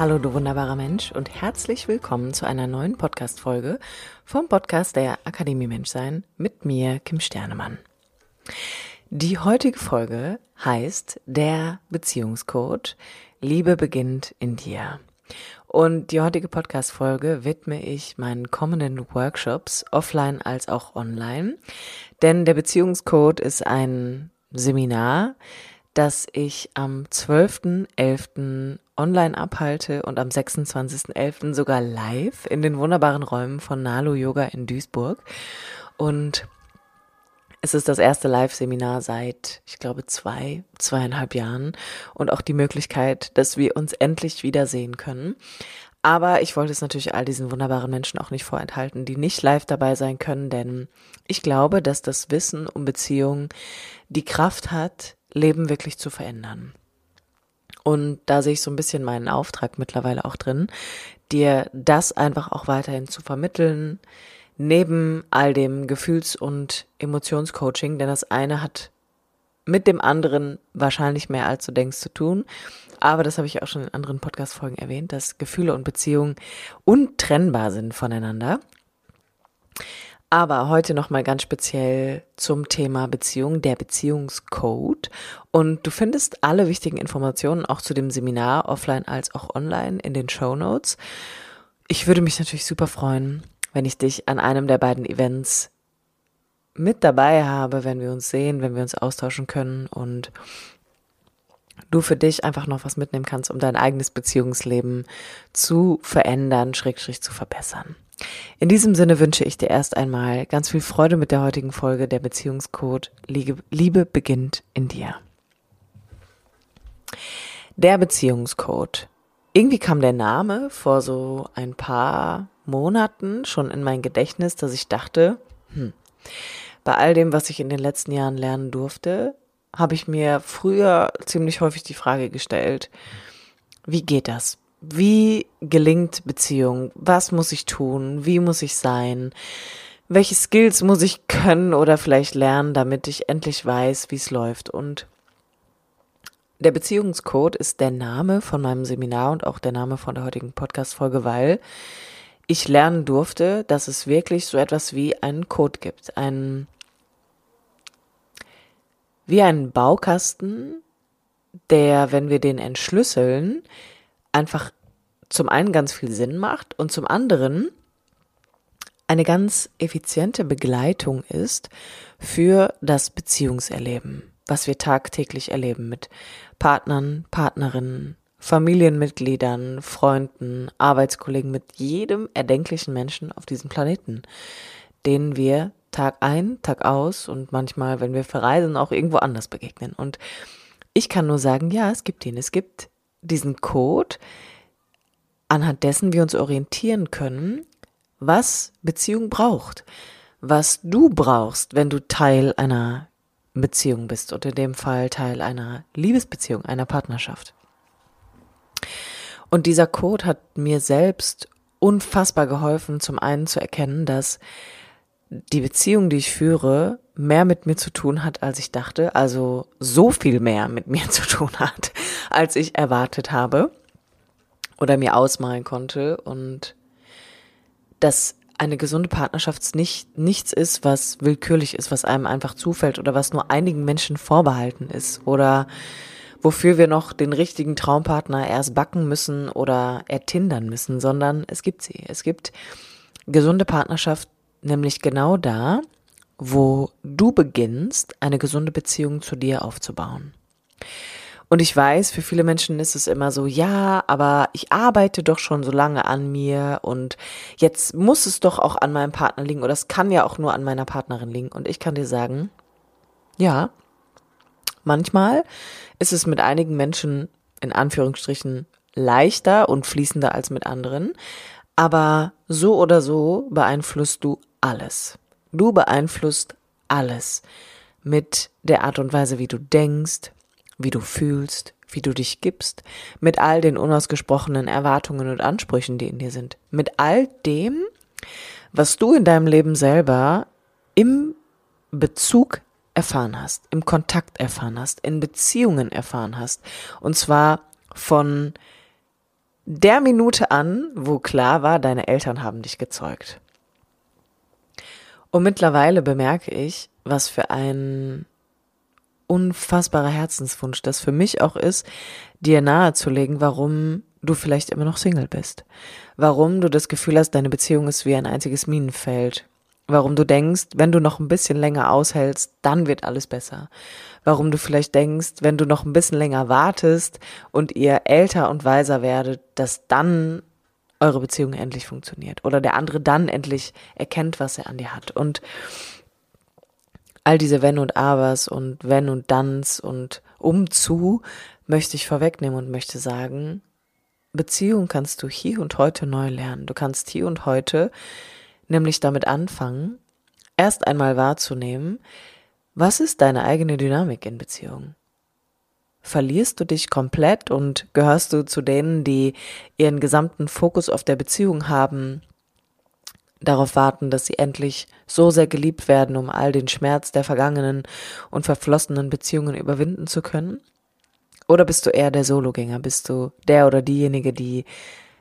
Hallo du wunderbarer Mensch und herzlich willkommen zu einer neuen Podcast-Folge vom Podcast der Akademie Menschsein mit mir, Kim Sternemann. Die heutige Folge heißt Der Beziehungscode. Liebe beginnt in dir. Und die heutige Podcast-Folge widme ich meinen kommenden Workshops, offline als auch online. Denn der Beziehungscode ist ein Seminar, das ich am 12.11. online abhalte und am 26.11. sogar live in den wunderbaren Räumen von Nalu Yoga in Duisburg. Und es ist das erste Live-Seminar seit, ich glaube, zwei, zweieinhalb Jahren und auch die Möglichkeit, dass wir uns endlich wiedersehen können. Aber ich wollte es natürlich all diesen wunderbaren Menschen auch nicht vorenthalten, die nicht live dabei sein können, denn ich glaube, dass das Wissen um Beziehungen die Kraft hat, Leben wirklich zu verändern. Und da sehe ich so ein bisschen meinen Auftrag mittlerweile auch drin, dir das einfach auch weiterhin zu vermitteln, neben all dem Gefühls- und Emotionscoaching, denn das eine hat mit dem anderen wahrscheinlich mehr als du denkst zu tun. Aber das habe ich auch schon in anderen Podcast-Folgen erwähnt, dass Gefühle und Beziehungen untrennbar sind voneinander. Aber heute nochmal ganz speziell zum Thema Beziehung, der Beziehungscode. Und du findest alle wichtigen Informationen auch zu dem Seminar offline als auch online in den Show Notes. Ich würde mich natürlich super freuen, wenn ich dich an einem der beiden Events mit dabei habe, wenn wir uns sehen, wenn wir uns austauschen können und du für dich einfach noch was mitnehmen kannst, um dein eigenes Beziehungsleben zu verändern, schrägstrich zu verbessern. In diesem Sinne wünsche ich dir erst einmal ganz viel Freude mit der heutigen Folge der Beziehungscode Liebe, beginnt in dir. Der Beziehungscode. Irgendwie kam der Name vor so ein paar Monaten schon in mein Gedächtnis, dass ich dachte, hm, bei all dem, was ich in den letzten Jahren lernen durfte, habe ich mir früher ziemlich häufig die Frage gestellt, wie geht das? Wie gelingt Beziehung? Was muss ich tun? Wie muss ich sein? Welche Skills muss ich können oder vielleicht lernen, damit ich endlich weiß, wie es läuft? Und der Beziehungscode ist der Name von meinem Seminar und auch der Name von der heutigen Podcast-Folge, weil ich lernen durfte, dass es wirklich so etwas wie einen Code gibt. Ein, wie einen Baukasten, der, wenn wir den entschlüsseln, einfach zum einen ganz viel Sinn macht und zum anderen eine ganz effiziente Begleitung ist für das Beziehungserleben, was wir tagtäglich erleben mit Partnern, Partnerinnen, Familienmitgliedern, Freunden, Arbeitskollegen, mit jedem erdenklichen Menschen auf diesem Planeten, denen wir Tag ein, Tag aus und manchmal, wenn wir verreisen, auch irgendwo anders begegnen. Und ich kann nur sagen, ja, es gibt ihn. Es gibt diesen Code, anhand dessen wir uns orientieren können, was Beziehung braucht, was du brauchst, wenn du Teil einer Beziehung bist oder in dem Fall Teil einer Liebesbeziehung, einer Partnerschaft. Und dieser Code hat mir selbst unfassbar geholfen, zum einen zu erkennen, dass die Beziehung, die ich führe, mehr mit mir zu tun hat, als ich dachte, also so viel mehr mit mir zu tun hat, als ich erwartet habe oder mir ausmalen konnte und dass eine gesunde Partnerschaft nicht, nichts ist, was willkürlich ist, was einem einfach zufällt oder was nur einigen Menschen vorbehalten ist oder wofür wir noch den richtigen Traumpartner erst backen müssen oder ertindern müssen, sondern es gibt sie. Es gibt gesunde Partnerschaft nämlich genau da, wo du beginnst, eine gesunde Beziehung zu dir aufzubauen. Und ich weiß, für viele Menschen ist es immer so, ja, aber ich arbeite doch schon so lange an mir und jetzt muss es doch auch an meinem Partner liegen oder es kann ja auch nur an meiner Partnerin liegen. Und ich kann dir sagen, ja, manchmal ist es mit einigen Menschen in Anführungsstrichen leichter und fließender als mit anderen. Aber so oder so beeinflusst du alles. Du beeinflusst alles mit der Art und Weise, wie du denkst, wie du fühlst, wie du dich gibst, mit all den unausgesprochenen Erwartungen und Ansprüchen, die in dir sind, mit all dem, was du in deinem Leben selber im Bezug erfahren hast, im Kontakt erfahren hast, in Beziehungen erfahren hast. Und zwar von der Minute an, wo klar war, deine Eltern haben dich gezeugt. Und mittlerweile bemerke ich, was für ein unfassbarer Herzenswunsch das für mich auch ist, dir nahezulegen, warum du vielleicht immer noch Single bist. Warum du das Gefühl hast, deine Beziehung ist wie ein einziges Minenfeld. Warum du denkst, wenn du noch ein bisschen länger aushältst, dann wird alles besser. Warum du vielleicht denkst, wenn du noch ein bisschen länger wartest und ihr älter und weiser werdet, dass dann eure Beziehung endlich funktioniert oder der andere dann endlich erkennt, was er an dir hat. Und all diese Wenn und Abers und Wenn und Danns und umzu möchte ich vorwegnehmen und möchte sagen, Beziehung kannst du hier und heute neu lernen. Du kannst hier und heute nämlich damit anfangen, erst einmal wahrzunehmen, was ist deine eigene Dynamik in Beziehung? Verlierst du dich komplett und gehörst du zu denen, die ihren gesamten Fokus auf der Beziehung haben, darauf warten, dass sie endlich so sehr geliebt werden, um all den Schmerz der vergangenen und verflossenen Beziehungen überwinden zu können? Oder bist du eher der Sologänger? Bist du der oder diejenige, die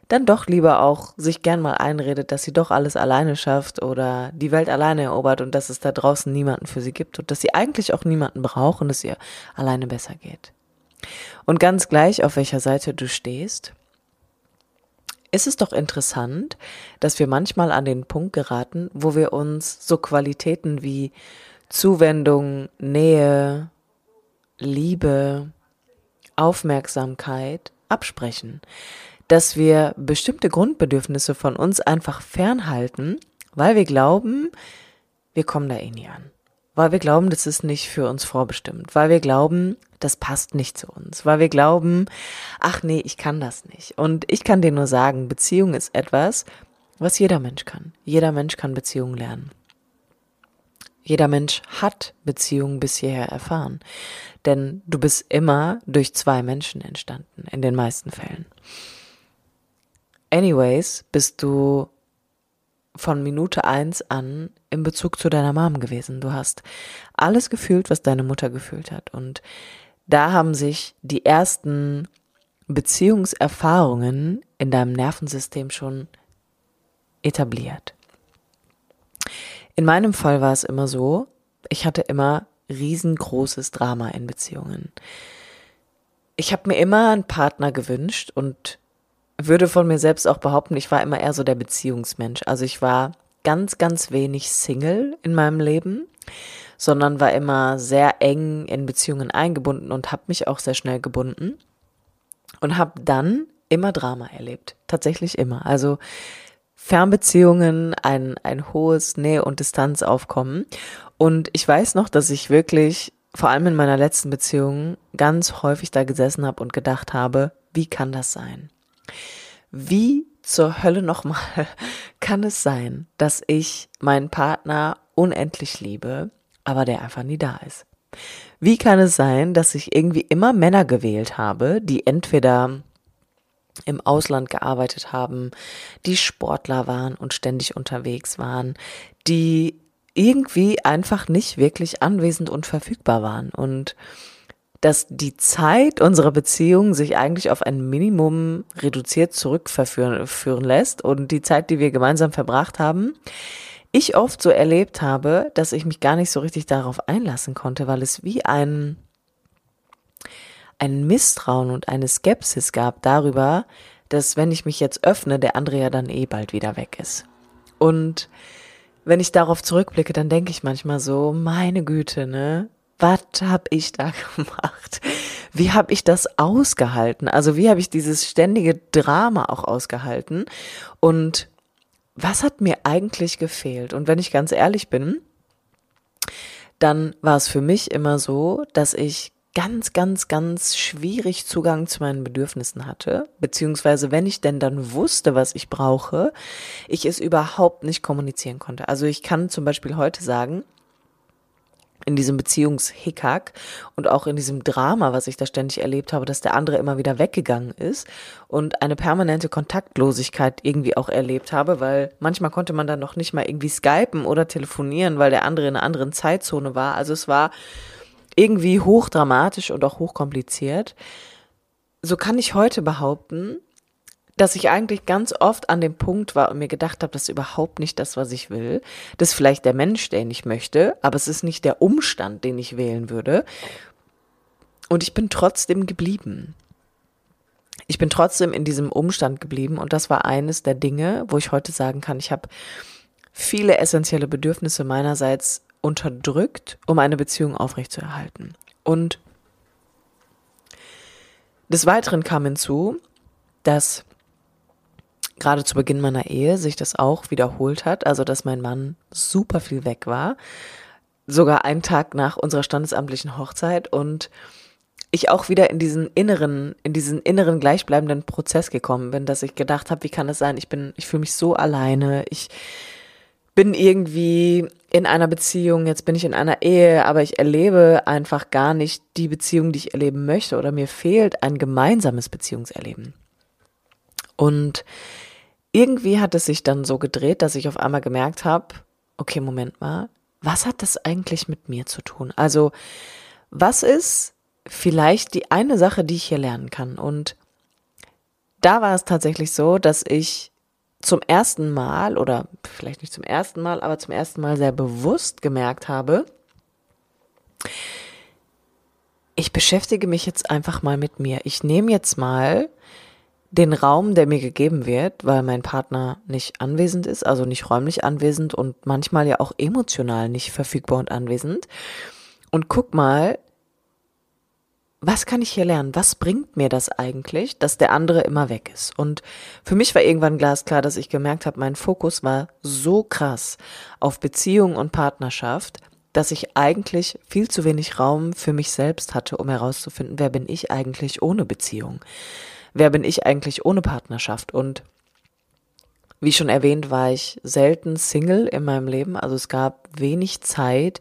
dann doch lieber auch sich gern mal einredet, dass sie doch alles alleine schafft oder die Welt alleine erobert und dass es da draußen niemanden für sie gibt und dass sie eigentlich auch niemanden braucht und es ihr alleine besser geht. Und ganz gleich, auf welcher Seite du stehst, ist es doch interessant, dass wir manchmal an den Punkt geraten, wo wir uns so Qualitäten wie Zuwendung, Nähe, Liebe, Aufmerksamkeit absprechen dass wir bestimmte Grundbedürfnisse von uns einfach fernhalten, weil wir glauben, wir kommen da eh nie an. Weil wir glauben, das ist nicht für uns vorbestimmt. Weil wir glauben, das passt nicht zu uns. Weil wir glauben, ach nee, ich kann das nicht. Und ich kann dir nur sagen, Beziehung ist etwas, was jeder Mensch kann. Jeder Mensch kann Beziehung lernen. Jeder Mensch hat Beziehungen bis hierher erfahren. Denn du bist immer durch zwei Menschen entstanden, in den meisten Fällen. Anyways, bist du von Minute eins an in Bezug zu deiner Mom gewesen. Du hast alles gefühlt, was deine Mutter gefühlt hat. Und da haben sich die ersten Beziehungserfahrungen in deinem Nervensystem schon etabliert. In meinem Fall war es immer so, ich hatte immer riesengroßes Drama in Beziehungen. Ich habe mir immer einen Partner gewünscht und würde von mir selbst auch behaupten, ich war immer eher so der Beziehungsmensch. Also ich war ganz, ganz wenig Single in meinem Leben, sondern war immer sehr eng in Beziehungen eingebunden und habe mich auch sehr schnell gebunden und habe dann immer Drama erlebt. Tatsächlich immer. Also Fernbeziehungen, ein, ein hohes Nähe- und Distanzaufkommen. Und ich weiß noch, dass ich wirklich, vor allem in meiner letzten Beziehung, ganz häufig da gesessen habe und gedacht habe, wie kann das sein? Wie zur Hölle nochmal kann es sein, dass ich meinen Partner unendlich liebe, aber der einfach nie da ist? Wie kann es sein, dass ich irgendwie immer Männer gewählt habe, die entweder im Ausland gearbeitet haben, die Sportler waren und ständig unterwegs waren, die irgendwie einfach nicht wirklich anwesend und verfügbar waren und dass die Zeit unserer Beziehung sich eigentlich auf ein Minimum reduziert zurückführen lässt und die Zeit, die wir gemeinsam verbracht haben, ich oft so erlebt habe, dass ich mich gar nicht so richtig darauf einlassen konnte, weil es wie ein, ein Misstrauen und eine Skepsis gab darüber, dass wenn ich mich jetzt öffne, der andere ja dann eh bald wieder weg ist. Und wenn ich darauf zurückblicke, dann denke ich manchmal so, meine Güte, ne? Was habe ich da gemacht? Wie habe ich das ausgehalten? Also wie habe ich dieses ständige Drama auch ausgehalten? Und was hat mir eigentlich gefehlt? Und wenn ich ganz ehrlich bin, dann war es für mich immer so, dass ich ganz, ganz, ganz schwierig Zugang zu meinen Bedürfnissen hatte, beziehungsweise wenn ich denn dann wusste, was ich brauche, ich es überhaupt nicht kommunizieren konnte. Also ich kann zum Beispiel heute sagen, in diesem Beziehungshickhack und auch in diesem Drama, was ich da ständig erlebt habe, dass der andere immer wieder weggegangen ist und eine permanente Kontaktlosigkeit irgendwie auch erlebt habe, weil manchmal konnte man dann noch nicht mal irgendwie skypen oder telefonieren, weil der andere in einer anderen Zeitzone war. Also es war irgendwie hochdramatisch und auch hochkompliziert. So kann ich heute behaupten, dass ich eigentlich ganz oft an dem Punkt war und mir gedacht habe, das ist überhaupt nicht das, was ich will. Das ist vielleicht der Mensch, den ich möchte, aber es ist nicht der Umstand, den ich wählen würde. Und ich bin trotzdem geblieben. Ich bin trotzdem in diesem Umstand geblieben und das war eines der Dinge, wo ich heute sagen kann, ich habe viele essentielle Bedürfnisse meinerseits unterdrückt, um eine Beziehung aufrechtzuerhalten. Und des Weiteren kam hinzu, dass gerade zu Beginn meiner Ehe sich das auch wiederholt hat, also dass mein Mann super viel weg war, sogar einen Tag nach unserer standesamtlichen Hochzeit und ich auch wieder in diesen inneren, in diesen inneren gleichbleibenden Prozess gekommen bin, dass ich gedacht habe, wie kann es sein? Ich bin, ich fühle mich so alleine. Ich bin irgendwie in einer Beziehung, jetzt bin ich in einer Ehe, aber ich erlebe einfach gar nicht die Beziehung, die ich erleben möchte oder mir fehlt ein gemeinsames Beziehungserleben. Und irgendwie hat es sich dann so gedreht, dass ich auf einmal gemerkt habe, okay, Moment mal, was hat das eigentlich mit mir zu tun? Also, was ist vielleicht die eine Sache, die ich hier lernen kann? Und da war es tatsächlich so, dass ich zum ersten Mal oder vielleicht nicht zum ersten Mal, aber zum ersten Mal sehr bewusst gemerkt habe, ich beschäftige mich jetzt einfach mal mit mir. Ich nehme jetzt mal den Raum, der mir gegeben wird, weil mein Partner nicht anwesend ist, also nicht räumlich anwesend und manchmal ja auch emotional nicht verfügbar und anwesend. Und guck mal, was kann ich hier lernen? Was bringt mir das eigentlich, dass der andere immer weg ist? Und für mich war irgendwann glasklar, dass ich gemerkt habe, mein Fokus war so krass auf Beziehung und Partnerschaft, dass ich eigentlich viel zu wenig Raum für mich selbst hatte, um herauszufinden, wer bin ich eigentlich ohne Beziehung? Wer bin ich eigentlich ohne Partnerschaft? Und wie schon erwähnt, war ich selten Single in meinem Leben. Also es gab wenig Zeit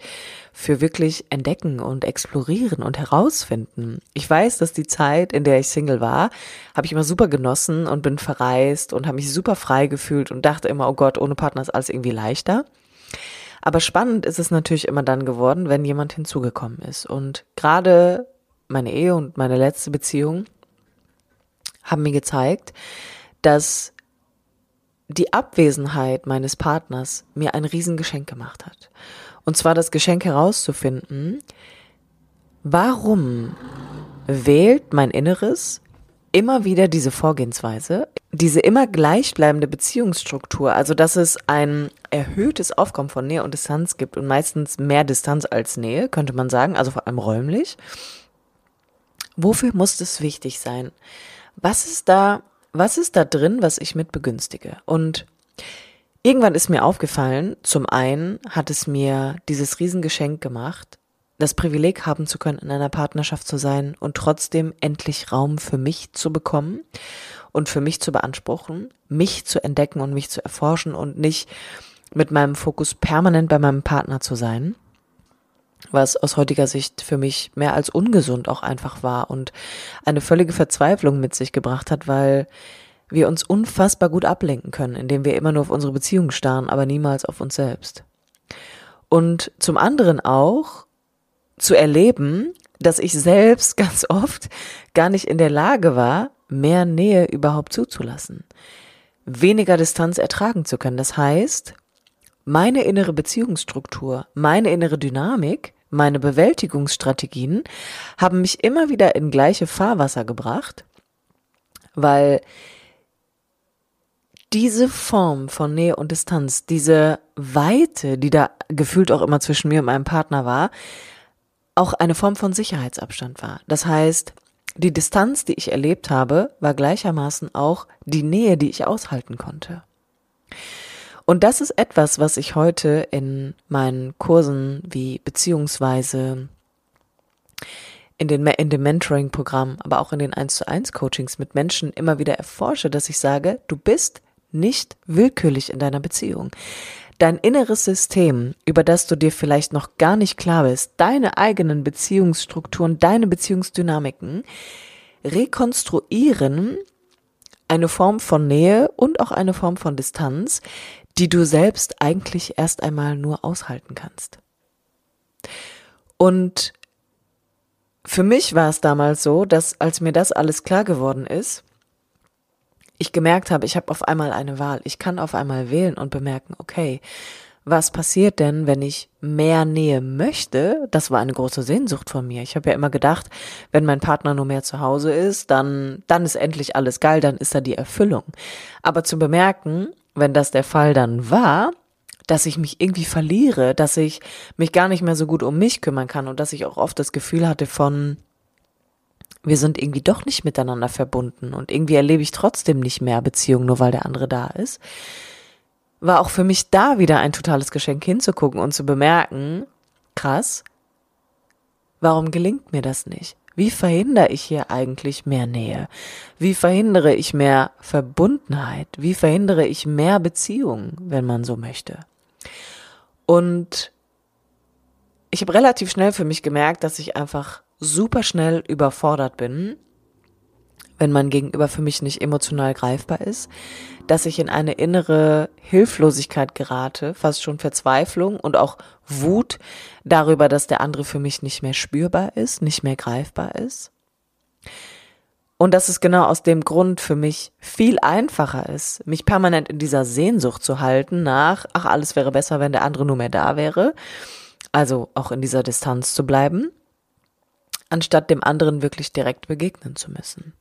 für wirklich entdecken und explorieren und herausfinden. Ich weiß, dass die Zeit, in der ich Single war, habe ich immer super genossen und bin verreist und habe mich super frei gefühlt und dachte immer, oh Gott, ohne Partner ist alles irgendwie leichter. Aber spannend ist es natürlich immer dann geworden, wenn jemand hinzugekommen ist. Und gerade meine Ehe und meine letzte Beziehung haben mir gezeigt, dass die Abwesenheit meines Partners mir ein Riesengeschenk gemacht hat. Und zwar das Geschenk herauszufinden, warum wählt mein Inneres immer wieder diese Vorgehensweise, diese immer gleichbleibende Beziehungsstruktur, also dass es ein erhöhtes Aufkommen von Nähe und Distanz gibt und meistens mehr Distanz als Nähe, könnte man sagen, also vor allem räumlich. Wofür muss das wichtig sein? Was ist da, was ist da drin, was ich mit begünstige? Und irgendwann ist mir aufgefallen, zum einen hat es mir dieses Riesengeschenk gemacht, das Privileg haben zu können, in einer Partnerschaft zu sein und trotzdem endlich Raum für mich zu bekommen und für mich zu beanspruchen, mich zu entdecken und mich zu erforschen und nicht mit meinem Fokus permanent bei meinem Partner zu sein was aus heutiger Sicht für mich mehr als ungesund auch einfach war und eine völlige Verzweiflung mit sich gebracht hat, weil wir uns unfassbar gut ablenken können, indem wir immer nur auf unsere Beziehung starren, aber niemals auf uns selbst. Und zum anderen auch zu erleben, dass ich selbst ganz oft gar nicht in der Lage war, mehr Nähe überhaupt zuzulassen, weniger Distanz ertragen zu können. Das heißt, meine innere Beziehungsstruktur, meine innere Dynamik, meine Bewältigungsstrategien haben mich immer wieder in gleiche Fahrwasser gebracht, weil diese Form von Nähe und Distanz, diese Weite, die da gefühlt auch immer zwischen mir und meinem Partner war, auch eine Form von Sicherheitsabstand war. Das heißt, die Distanz, die ich erlebt habe, war gleichermaßen auch die Nähe, die ich aushalten konnte. Und das ist etwas, was ich heute in meinen Kursen wie beziehungsweise in den in dem Mentoring Programm, aber auch in den 1 zu 1 Coachings mit Menschen immer wieder erforsche, dass ich sage, du bist nicht willkürlich in deiner Beziehung. Dein inneres System, über das du dir vielleicht noch gar nicht klar bist, deine eigenen Beziehungsstrukturen, deine Beziehungsdynamiken, rekonstruieren eine Form von Nähe und auch eine Form von Distanz, die du selbst eigentlich erst einmal nur aushalten kannst. Und für mich war es damals so, dass als mir das alles klar geworden ist, ich gemerkt habe, ich habe auf einmal eine Wahl. Ich kann auf einmal wählen und bemerken, okay, was passiert denn, wenn ich mehr Nähe möchte? Das war eine große Sehnsucht von mir. Ich habe ja immer gedacht, wenn mein Partner nur mehr zu Hause ist, dann, dann ist endlich alles geil, dann ist da die Erfüllung. Aber zu bemerken, wenn das der Fall dann war, dass ich mich irgendwie verliere, dass ich mich gar nicht mehr so gut um mich kümmern kann und dass ich auch oft das Gefühl hatte von, wir sind irgendwie doch nicht miteinander verbunden und irgendwie erlebe ich trotzdem nicht mehr Beziehung, nur weil der andere da ist, war auch für mich da wieder ein totales Geschenk hinzugucken und zu bemerken, krass, warum gelingt mir das nicht? Wie verhindere ich hier eigentlich mehr Nähe? Wie verhindere ich mehr Verbundenheit? Wie verhindere ich mehr Beziehung, wenn man so möchte? Und ich habe relativ schnell für mich gemerkt, dass ich einfach super schnell überfordert bin, wenn mein Gegenüber für mich nicht emotional greifbar ist, dass ich in eine innere Hilflosigkeit gerate, fast schon Verzweiflung und auch Wut darüber, dass der andere für mich nicht mehr spürbar ist, nicht mehr greifbar ist. Und dass es genau aus dem Grund für mich viel einfacher ist, mich permanent in dieser Sehnsucht zu halten nach, ach, alles wäre besser, wenn der andere nur mehr da wäre. Also auch in dieser Distanz zu bleiben anstatt dem anderen wirklich direkt begegnen zu müssen.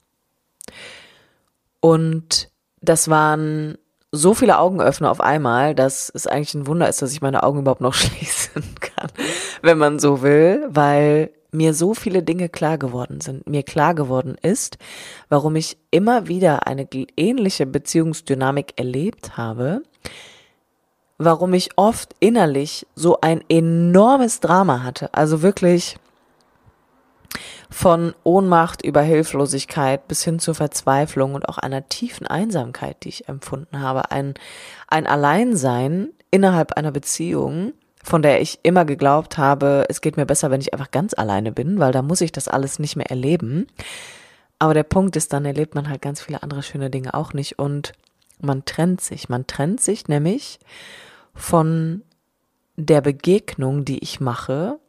Und das waren so viele Augenöffner auf einmal, dass es eigentlich ein Wunder ist, dass ich meine Augen überhaupt noch schließen kann, wenn man so will, weil mir so viele Dinge klar geworden sind, mir klar geworden ist, warum ich immer wieder eine ähnliche Beziehungsdynamik erlebt habe, warum ich oft innerlich so ein enormes Drama hatte, also wirklich von Ohnmacht über Hilflosigkeit bis hin zur Verzweiflung und auch einer tiefen Einsamkeit, die ich empfunden habe. Ein, ein Alleinsein innerhalb einer Beziehung, von der ich immer geglaubt habe, es geht mir besser, wenn ich einfach ganz alleine bin, weil da muss ich das alles nicht mehr erleben. Aber der Punkt ist, dann erlebt man halt ganz viele andere schöne Dinge auch nicht und man trennt sich. Man trennt sich nämlich von der Begegnung, die ich mache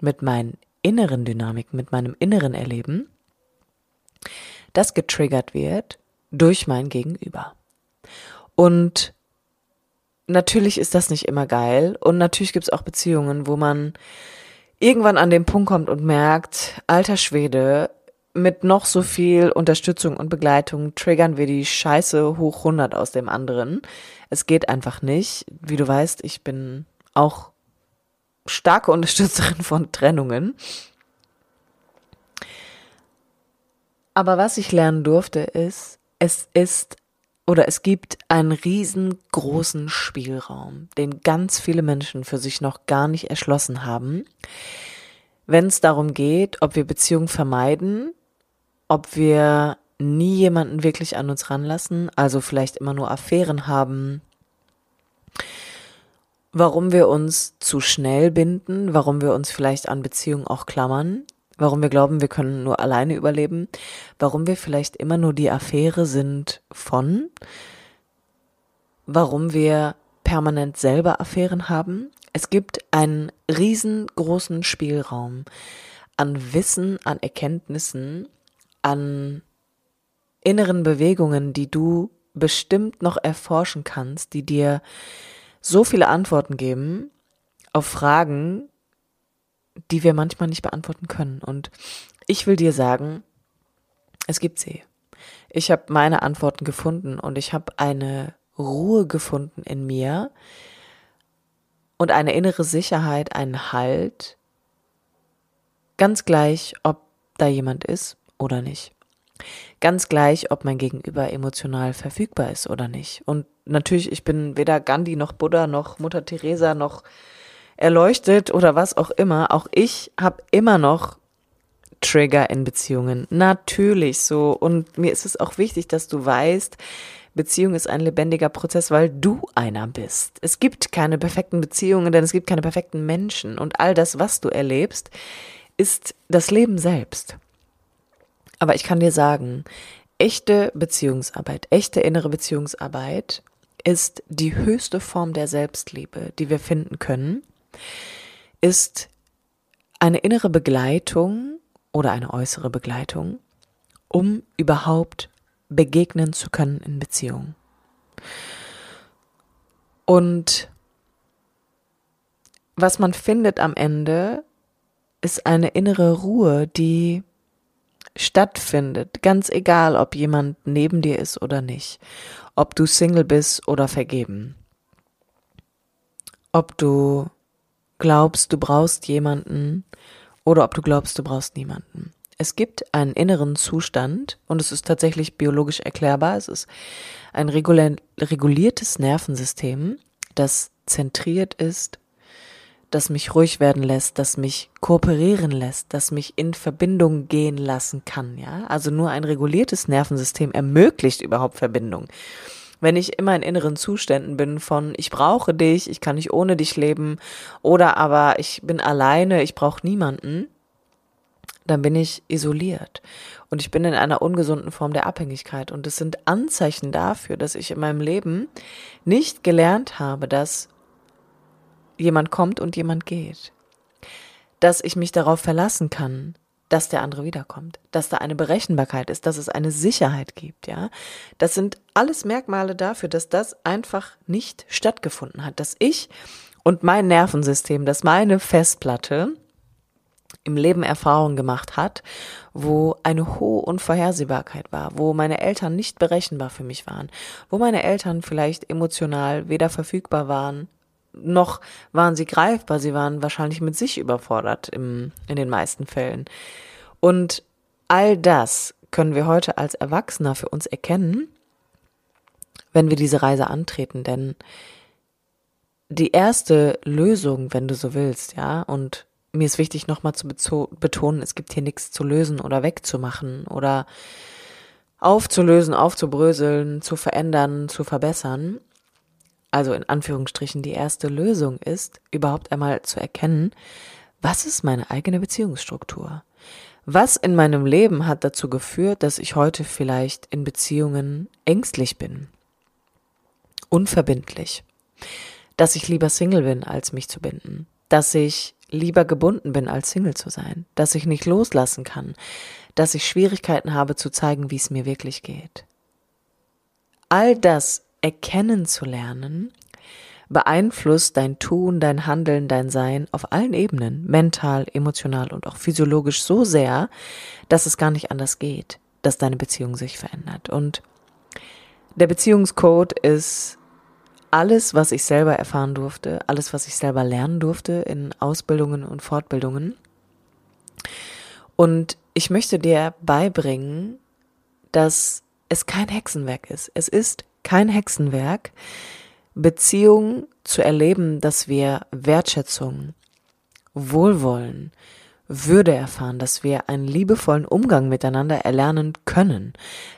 mit meinen inneren Dynamik, mit meinem inneren Erleben, das getriggert wird durch mein Gegenüber. Und natürlich ist das nicht immer geil und natürlich gibt es auch Beziehungen, wo man irgendwann an den Punkt kommt und merkt, alter Schwede, mit noch so viel Unterstützung und Begleitung triggern wir die Scheiße hoch 100 aus dem anderen. Es geht einfach nicht. Wie du weißt, ich bin auch starke Unterstützerin von Trennungen. Aber was ich lernen durfte, ist, es ist oder es gibt einen riesengroßen Spielraum, den ganz viele Menschen für sich noch gar nicht erschlossen haben, wenn es darum geht, ob wir Beziehungen vermeiden, ob wir nie jemanden wirklich an uns ranlassen, also vielleicht immer nur Affären haben, warum wir uns zu schnell binden, warum wir uns vielleicht an Beziehungen auch klammern, warum wir glauben, wir können nur alleine überleben, warum wir vielleicht immer nur die Affäre sind von, warum wir permanent selber Affären haben. Es gibt einen riesengroßen Spielraum an Wissen, an Erkenntnissen, an inneren Bewegungen, die du bestimmt noch erforschen kannst, die dir so viele Antworten geben auf Fragen, die wir manchmal nicht beantworten können. Und ich will dir sagen, es gibt sie. Ich habe meine Antworten gefunden und ich habe eine Ruhe gefunden in mir und eine innere Sicherheit, einen Halt, ganz gleich, ob da jemand ist oder nicht. Ganz gleich, ob mein Gegenüber emotional verfügbar ist oder nicht. Und natürlich, ich bin weder Gandhi noch Buddha noch Mutter Teresa noch erleuchtet oder was auch immer. Auch ich habe immer noch Trigger in Beziehungen. Natürlich so. Und mir ist es auch wichtig, dass du weißt, Beziehung ist ein lebendiger Prozess, weil du einer bist. Es gibt keine perfekten Beziehungen, denn es gibt keine perfekten Menschen. Und all das, was du erlebst, ist das Leben selbst. Aber ich kann dir sagen, echte Beziehungsarbeit, echte innere Beziehungsarbeit ist die höchste Form der Selbstliebe, die wir finden können, ist eine innere Begleitung oder eine äußere Begleitung, um überhaupt begegnen zu können in Beziehungen. Und was man findet am Ende, ist eine innere Ruhe, die stattfindet, ganz egal, ob jemand neben dir ist oder nicht, ob du Single bist oder vergeben, ob du glaubst, du brauchst jemanden oder ob du glaubst, du brauchst niemanden. Es gibt einen inneren Zustand und es ist tatsächlich biologisch erklärbar. Es ist ein reguliertes Nervensystem, das zentriert ist, das mich ruhig werden lässt, das mich kooperieren lässt, das mich in Verbindung gehen lassen kann, ja? Also nur ein reguliertes Nervensystem ermöglicht überhaupt Verbindung. Wenn ich immer in inneren Zuständen bin von ich brauche dich, ich kann nicht ohne dich leben oder aber ich bin alleine, ich brauche niemanden, dann bin ich isoliert und ich bin in einer ungesunden Form der Abhängigkeit und es sind Anzeichen dafür, dass ich in meinem Leben nicht gelernt habe, dass jemand kommt und jemand geht, dass ich mich darauf verlassen kann, dass der andere wiederkommt, dass da eine Berechenbarkeit ist, dass es eine Sicherheit gibt, ja. Das sind alles Merkmale dafür, dass das einfach nicht stattgefunden hat, dass ich und mein Nervensystem, dass meine Festplatte im Leben Erfahrungen gemacht hat, wo eine hohe Unvorhersehbarkeit war, wo meine Eltern nicht berechenbar für mich waren, wo meine Eltern vielleicht emotional weder verfügbar waren, noch waren sie greifbar, sie waren wahrscheinlich mit sich überfordert im, in den meisten Fällen. Und all das können wir heute als Erwachsener für uns erkennen, wenn wir diese Reise antreten, denn die erste Lösung, wenn du so willst, ja, und mir ist wichtig nochmal zu betonen, es gibt hier nichts zu lösen oder wegzumachen oder aufzulösen, aufzubröseln, zu verändern, zu verbessern. Also in Anführungsstrichen die erste Lösung ist, überhaupt einmal zu erkennen, was ist meine eigene Beziehungsstruktur? Was in meinem Leben hat dazu geführt, dass ich heute vielleicht in Beziehungen ängstlich bin? Unverbindlich. Dass ich lieber Single bin, als mich zu binden. Dass ich lieber gebunden bin, als Single zu sein, dass ich nicht loslassen kann, dass ich Schwierigkeiten habe zu zeigen, wie es mir wirklich geht. All das erkennen zu lernen, beeinflusst dein Tun, dein Handeln, dein Sein auf allen Ebenen, mental, emotional und auch physiologisch so sehr, dass es gar nicht anders geht, dass deine Beziehung sich verändert. Und der Beziehungscode ist alles, was ich selber erfahren durfte, alles, was ich selber lernen durfte in Ausbildungen und Fortbildungen. Und ich möchte dir beibringen, dass es kein Hexenwerk ist. Es ist kein Hexenwerk, Beziehungen zu erleben, dass wir Wertschätzung, Wohlwollen, Würde erfahren, dass wir einen liebevollen Umgang miteinander erlernen können,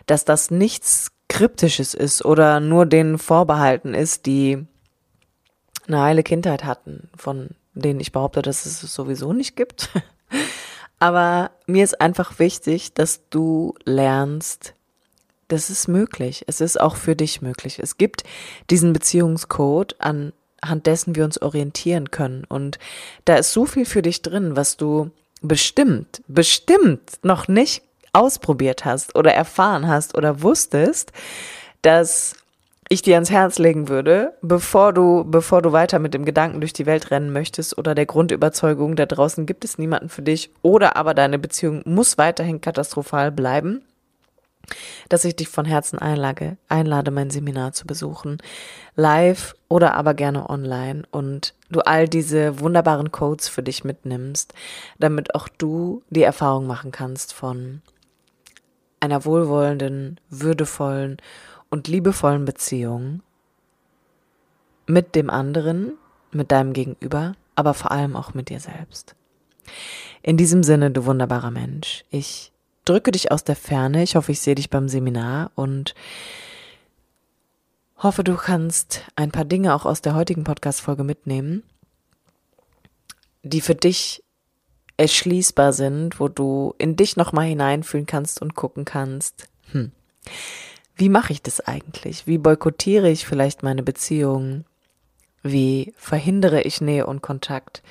dass das nichts Kryptisches ist oder nur denen vorbehalten ist, die eine heile Kindheit hatten, von denen ich behaupte, dass es es sowieso nicht gibt. Aber mir ist einfach wichtig, dass du lernst, das ist möglich. Es ist auch für dich möglich. Es gibt diesen Beziehungscode, anhand dessen wir uns orientieren können. Und da ist so viel für dich drin, was du bestimmt, bestimmt noch nicht ausprobiert hast oder erfahren hast oder wusstest, dass ich dir ans Herz legen würde, bevor du, bevor du weiter mit dem Gedanken durch die Welt rennen möchtest oder der Grundüberzeugung, da draußen gibt es niemanden für dich oder aber deine Beziehung muss weiterhin katastrophal bleiben, dass ich dich von Herzen einlage, einlade, mein Seminar zu besuchen, live oder aber gerne online und du all diese wunderbaren Codes für dich mitnimmst, damit auch du die Erfahrung machen kannst von einer wohlwollenden, würdevollen und liebevollen Beziehung mit dem anderen, mit deinem Gegenüber, aber vor allem auch mit dir selbst. In diesem Sinne, du wunderbarer Mensch, ich drücke dich aus der Ferne. Ich hoffe, ich sehe dich beim Seminar und hoffe, du kannst ein paar Dinge auch aus der heutigen Podcast-Folge mitnehmen, die für dich erschließbar sind, wo du in dich nochmal hineinfühlen kannst und gucken kannst, hm, wie mache ich das eigentlich? Wie boykottiere ich vielleicht meine Beziehungen? Wie verhindere ich Nähe und Kontakt?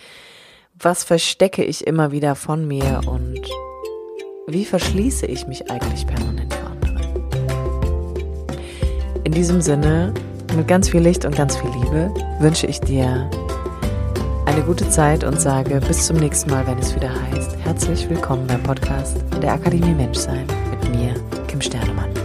Was verstecke ich immer wieder von mir und wie verschließe ich mich eigentlich permanent für andere? In diesem Sinne, mit ganz viel Licht und ganz viel Liebe wünsche ich dir eine gute Zeit und sage bis zum nächsten Mal, wenn es wieder heißt, herzlich willkommen beim Podcast der Akademie Menschsein mit mir, Kim Sternemann.